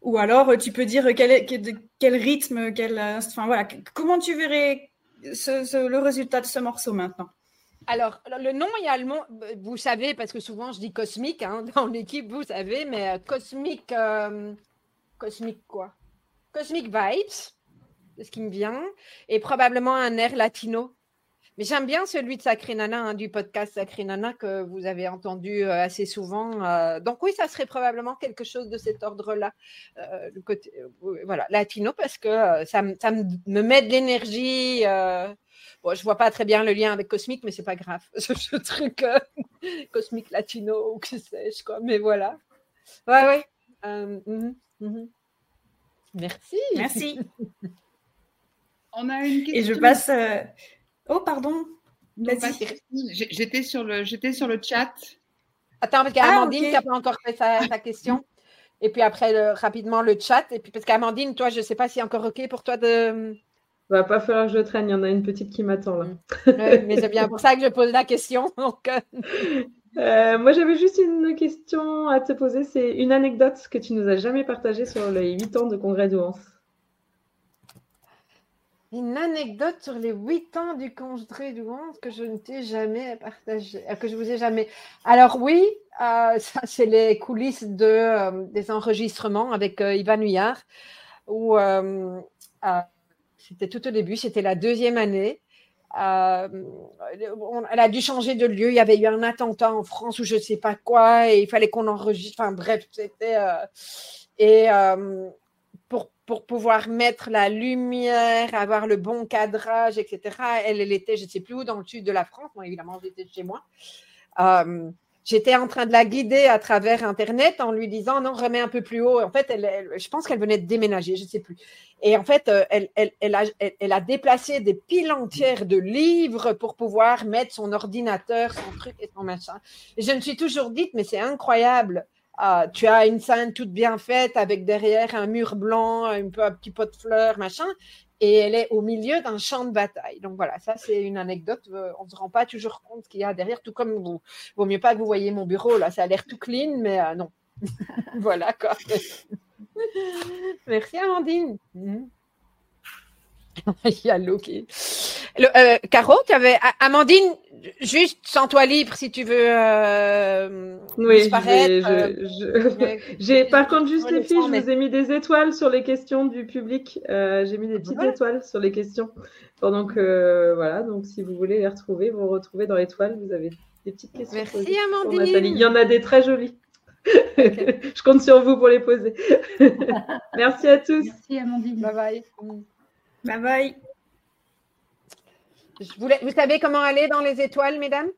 Ou alors, tu peux dire quel, est, quel, rythme, quel, enfin voilà, comment tu verrais ce, le résultat de ce morceau maintenant? Alors, le nom, il y a le nom, vous savez, parce que souvent je dis cosmique hein, dans l'équipe, vous savez, mais euh, cosmique, euh, cosmique quoi? Cosmic Vibes, c'est ce qui me vient, et probablement un air latino. Mais j'aime bien celui de Sacré Nana, hein, du podcast Sacré Nana que vous avez entendu euh, assez souvent. donc oui, ça serait probablement quelque chose de cet ordre-là. le côté, voilà, latino, parce que ça, ça, me met de l'énergie Bon, je vois pas très bien le lien avec Cosmique, mais c'est pas grave. Ce, truc euh, Cosmique Latino ou que sais-je, quoi. Mais voilà. Ouais, ouais. Euh, mhm, mhm. Merci. Merci. On a une question. Et je passe. Oh, pardon. J'étais sur, le, sur le chat. Attends, parce qu'Amandine ah, qui n'a pas encore fait sa, question. Et puis après, rapidement, le chat. Et puis parce qu'Amandine, toi, je ne sais pas si c'est encore OK pour toi de. Va pas falloir que je traîne, il y en a une petite qui m'attend là. mais c'est bien pour ça que je pose la question. Euh. Euh, moi, j'avais juste une question à te poser. C'est une anecdote que tu nous as jamais partagée sur les 8 ans de congrès d'Ouance. Une anecdote sur les 8 ans du congrès d'Ouance que je ne t'ai jamais partagée, euh, que je vous ai jamais. Alors oui, ça c'est les coulisses de, des enregistrements avec Ivan Huyard, où c'était tout au début, c'était la deuxième année. Euh, elle a dû changer de lieu. Il y avait eu un attentat en France ou je ne sais pas quoi, et il fallait qu'on enregistre. Enfin bref, c'était. Euh, et euh, pour, pouvoir mettre la lumière, avoir le bon cadrage, etc., elle, était, je ne sais plus où, dans le sud de la France. Moi, évidemment, j'étais chez moi j'étais en train de la guider à travers Internet en lui disant non, remets un peu plus haut. En fait, elle, je pense qu'elle venait de déménager, je ne sais plus. Et en fait, euh, elle, elle, a, elle, a, déplacé des piles entières de livres pour pouvoir mettre son ordinateur, son truc et son machin. Et je me suis toujours dit, mais c'est incroyable. Ah, tu as une scène toute bien faite avec derrière un mur blanc, un peu petit pot de fleurs, machin et elle est au milieu d'un champ de bataille. Donc voilà, ça c'est une anecdote. Euh, on ne se rend pas toujours compte qu'il y a derrière, tout comme vous. Vaut mieux pas que vous voyez mon bureau, là, ça a l'air tout clean, mais euh, non. voilà quoi. Merci Amandine. Mhm. Il y a. Euh, Caro, tu avais Amandine, juste sans toi libre si tu veux euh, oui, disparaître. Euh, par contre juste les filles, je vous ai mis des étoiles sur les questions du public. j'ai mis des petites étoiles sur les questions. Pendant que voilà, donc si vous voulez les retrouver, vous retrouvez dans l'étoile, vous avez des petites questions. Merci Amandine. Il y en a des très jolies. je compte sur vous pour les poser. Merci à tous. Merci Amandine. Bye bye. Bye bye. Vous savez comment aller dans les étoiles, mesdames?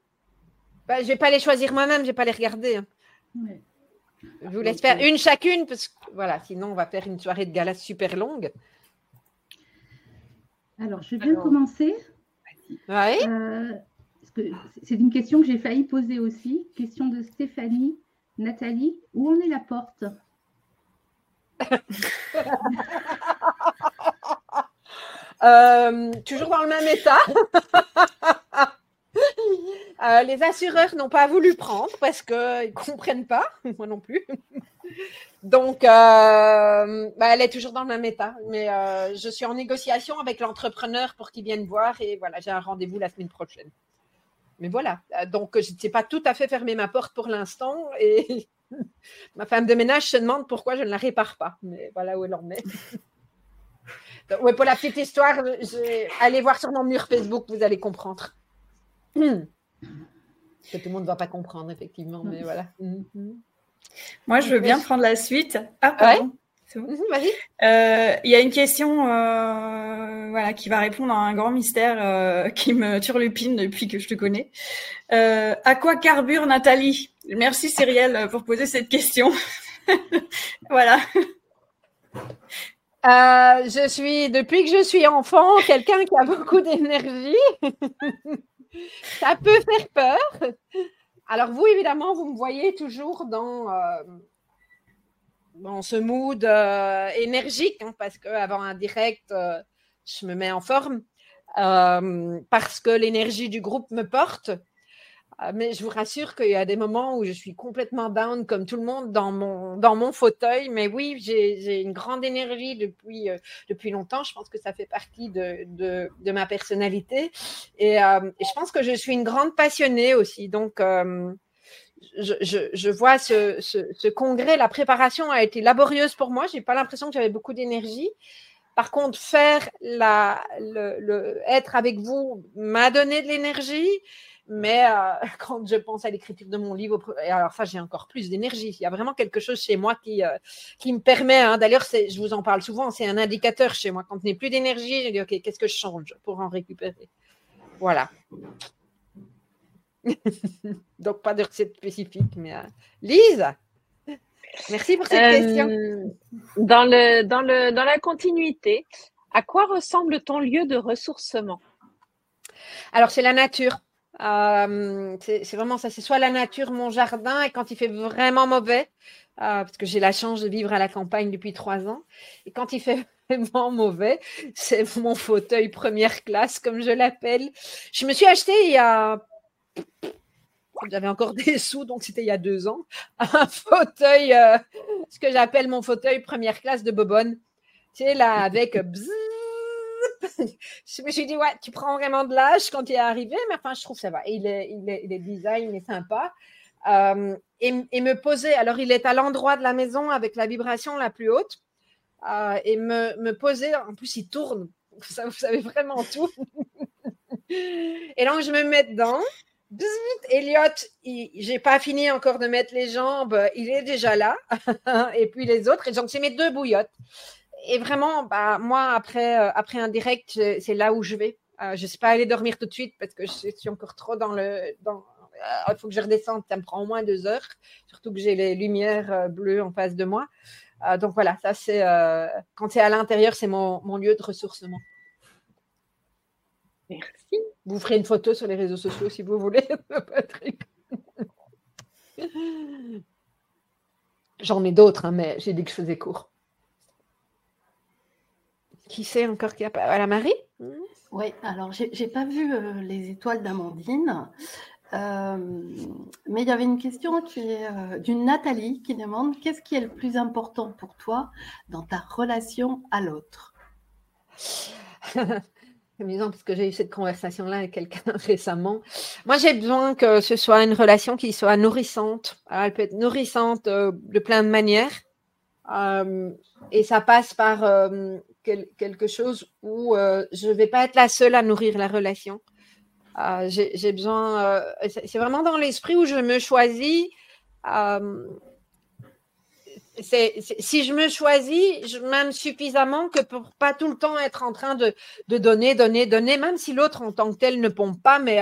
Bah, Je ne vais pas les choisir moi-même, je ne vais pas les regarder. Hein. Je vous laisse faire une chacune, parce que voilà, sinon on va faire une soirée de gala super longue. Alors, je vais commencer. Oui. Euh, c'est une question que j'ai failli poser aussi. Question de Stéphanie. Nathalie, où en est la porte? Euh, toujours dans le même état. Euh, les assureurs n'ont pas voulu prendre parce qu'ils ne comprennent pas, moi non plus. Donc, euh, bah, elle est toujours dans le même état. Mais je suis en négociation avec l'entrepreneur pour qu'il vienne voir et voilà, j'ai un rendez-vous la semaine prochaine. Mais voilà, donc je ne sais pas tout à fait fermer ma porte pour l'instant et ma femme de ménage se demande pourquoi je ne la répare pas. Mais voilà où elle en est. Ouais, pour la petite histoire, allez voir sur mon mur Facebook, vous allez comprendre. que tout le monde ne va pas comprendre, effectivement, mais voilà. Moi, je veux bien prendre la suite. Ah, pardon. C'est bon mhm, Il y a une question voilà, qui va répondre à un grand mystère qui me turlupine depuis que je te connais. à quoi carbure Nathalie? Merci Cyrielle pour poser cette question. voilà. Euh, je suis, depuis que je suis enfant, quelqu'un qui a beaucoup d'énergie. Ça peut faire peur. Alors vous, évidemment, vous me voyez toujours dans, euh, ce mood euh, énergique, hein, parce qu'avant un direct, je me mets en forme, parce que l'énergie du groupe me porte. Ah, mais je vous rassure qu'il y a des moments où je suis complètement down, comme tout le monde, dans mon, dans mon fauteuil. Mais oui, j'ai une grande énergie depuis, euh, depuis longtemps. Je pense que ça fait partie de, de, de ma personnalité. Et, euh, et, je pense que je suis une grande passionnée aussi. Donc, euh, je, je, je, vois ce, ce, ce, congrès, la préparation a été laborieuse pour moi. J'ai pas l'impression que j'avais beaucoup d'énergie. Par contre, faire la, le, le, être avec vous m'a donné de l'énergie. Mais euh, quand je pense à l'écriture de mon livre, alors ça, j'ai encore plus d'énergie. Il y a vraiment quelque chose chez moi qui, euh, qui me permet, hein, d'ailleurs, je vous en parle souvent, c'est un indicateur chez moi. Quand je n'ai plus d'énergie, je dis, OK, qu'est-ce que je change pour en récupérer? Voilà. Donc, pas de recette spécifique, mais euh, Lise Merci pour cette question. Dans, le, dans, le, dans la continuité, à quoi ressemble ton lieu de ressourcement? Alors, c'est la nature. Euh, c'est vraiment ça. C'est soit la nature, mon jardin, et quand il fait vraiment mauvais, euh, parce que j'ai la chance de vivre à la campagne depuis trois ans, et quand il fait vraiment mauvais, c'est mon fauteuil première classe, comme je l'appelle. Je me suis acheté il y a. J'avais encore des sous, donc c'était il y a deux ans. Un fauteuil, euh, ce que j'appelle mon fauteuil première classe de Bobonne. Tu sais, là, avec je me dit, ouais, tu prends vraiment de l'âge quand il est arrivé, mais enfin, je trouve ça va. Il est, il est, il est design, il est sympa. Euh, et, me poser, alors il est à l'endroit de la maison avec la vibration la plus haute, euh, et me, me, poser, en plus il tourne, ça, vous savez vraiment tout. et donc je me mets dedans. Elliot, j'ai pas fini encore de mettre les jambes, il est déjà là. et puis les autres, et donc c'est mes deux bouillottes et vraiment, bah, moi, après, euh, après un direct, c'est là où je vais. Euh, je ne sais pas aller dormir tout de suite parce que je suis encore trop dans le. Dans, euh, il faut que je redescende, ça me prend au moins deux heures, surtout que j'ai les lumières bleues en face de moi. donc voilà, ça c'est. quand c'est à l'intérieur, c'est mon, mon, lieu de ressourcement. Merci. Vous ferez une photo sur les réseaux sociaux si vous voulez, Patrick. J'en ai d'autres, hein, mais j'ai dit que je faisais court. Qui sait encore qui a pas. À la Marie Oui, alors j'ai pas vu euh, les étoiles d'Amandine. Euh, mais il y avait une question qui est euh, d'une Nathalie qui demande qu'est-ce qui est le plus important pour toi dans ta relation à l'autre? C'est amusant parce que j'ai eu cette conversation-là avec quelqu'un récemment. Moi, j'ai besoin que ce soit une relation qui soit nourrissante. elle peut être nourrissante de plein de manières. et ça passe par quelque chose où euh, je ne vais pas être la seule à nourrir la relation. Euh, j'ai besoin, euh, c'est vraiment dans l'esprit où je me choisis. si je me choisis, je m'aime suffisamment que pour pas tout le temps être en train de, de donner, donner, donner, même si l'autre en tant que tel ne pompe pas, mais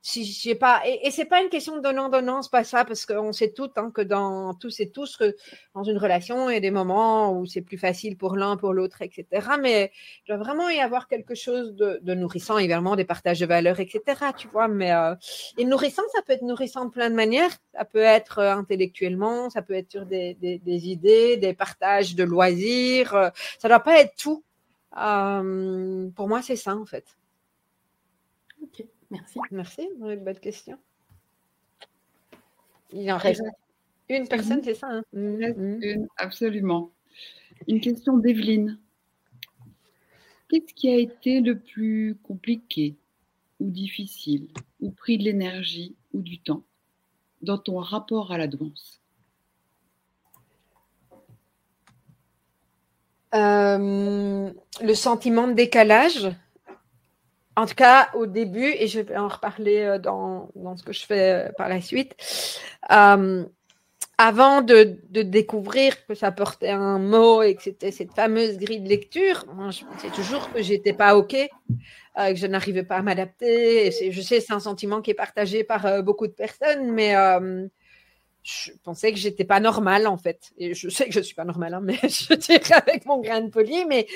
si pas. Et, et c'est pas une question de donnant donnant c'est pas ça parce qu'on sait toutes hein, que dans tous et tous que dans une relation il y a des moments où c'est plus facile pour l'un pour l'autre etc mais il doit vraiment y avoir quelque chose de, nourrissant évidemment des partages de valeurs etc tu vois. Mais euh, et nourrissant ça peut être nourrissant de plein de manières. Ça peut être euh, intellectuellement ça peut être sur des, des, des idées des partages de loisirs euh, ça doit pas être tout. Euh, pour moi c'est ça en fait ok Merci. Merci, une bonne question. Il en reste une personne, c'est ça hein? mmh. Une, absolument. Une question d'Evelyne. Qu'est-ce qui a été le plus compliqué ou difficile ou pris de l'énergie ou du temps dans ton rapport à la danse? Euh, Le sentiment de décalage? En tout cas, au début, et je vais en reparler euh, dans, dans ce que je fais euh, par la suite, euh, avant de, découvrir que ça portait un mot et que c'était cette fameuse grille de lecture, je pensais toujours que j'étais pas OK, que je n'arrivais pas à m'adapter. Je sais, c'est un sentiment qui est partagé par beaucoup de personnes, mais je pensais que j'étais pas normale en fait. Et je sais que je suis pas normale, hein, mais je dirais avec mon grain de folie, mais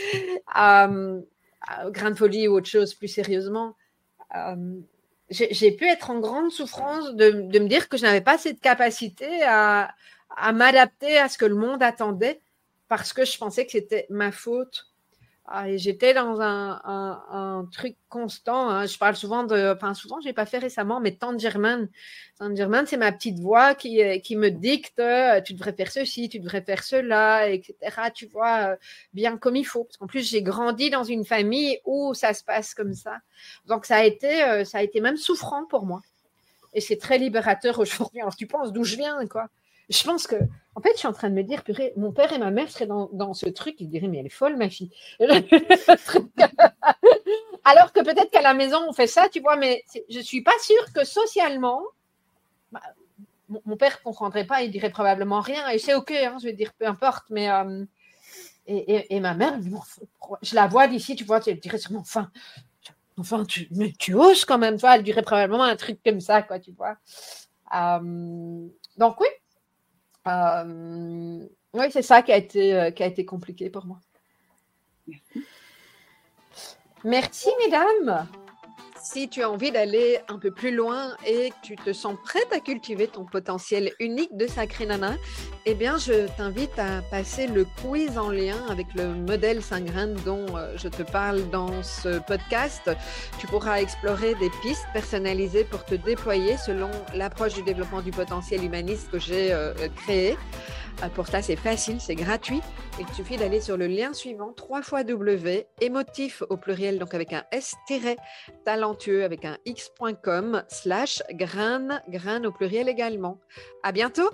grain de folie ou autre chose plus sérieusement j'ai pu être en grande souffrance de, me dire que je n'avais pas cette capacité à, m'adapter à ce que le monde attendait parce que je pensais que c'était ma faute. Ah, j'étais dans un, truc constant. Hein. Je parle souvent de. Enfin, souvent, je n'ai pas fait récemment, mais. Tante Germaine, c'est ma petite voix qui, euh, qui me dicte euh, tu devrais faire ceci, tu devrais faire cela, etc. Tu vois, euh, bien comme il faut. Parce qu'en plus, j'ai grandi dans une famille où ça se passe comme ça. Donc, ça a été, ça a été même souffrant pour moi. Et c'est très libérateur aujourd'hui. Alors, tu penses d'où je viens, quoi? Je pense que, en fait, je suis en train de me dire, purée, mon père et ma mère seraient dans, ce truc, ils diraient, mais elle est folle, ma fille. Alors que peut-être qu'à la maison, on fait ça, tu vois, mais je ne suis pas sûre que socialement, bah, mon, père ne comprendrait pas, il dirait probablement rien, et c'est OK, hein, je vais dire, peu importe, mais. Euh, et, ma mère, je la vois d'ici, tu vois, elle dirait sûrement, enfin, enfin tu, mais tu oses quand même, toi, elle dirait probablement un truc comme ça, quoi, tu vois. Euh, donc oui, euh, oui, c'est ça qui a, été, euh, qui a été compliqué pour moi. Merci, mesdames. Si tu as envie d'aller un peu plus loin et que tu te sens prête à cultiver ton potentiel unique de Sacré Nana, eh bien, je t'invite à passer le quiz en lien avec le modèle Saint-Grain dont euh, je te parle dans ce podcast. Tu pourras explorer des pistes personnalisées pour te déployer selon l'approche du développement du potentiel humaniste que j'ai euh, créée. Euh, pour ça, c'est facile, c'est gratuit. Il suffit d'aller sur le lien suivant, 3 fois W, émotif au pluriel, donc avec un S-talentueux avec un X.com slash grain, grain au pluriel également. À bientôt!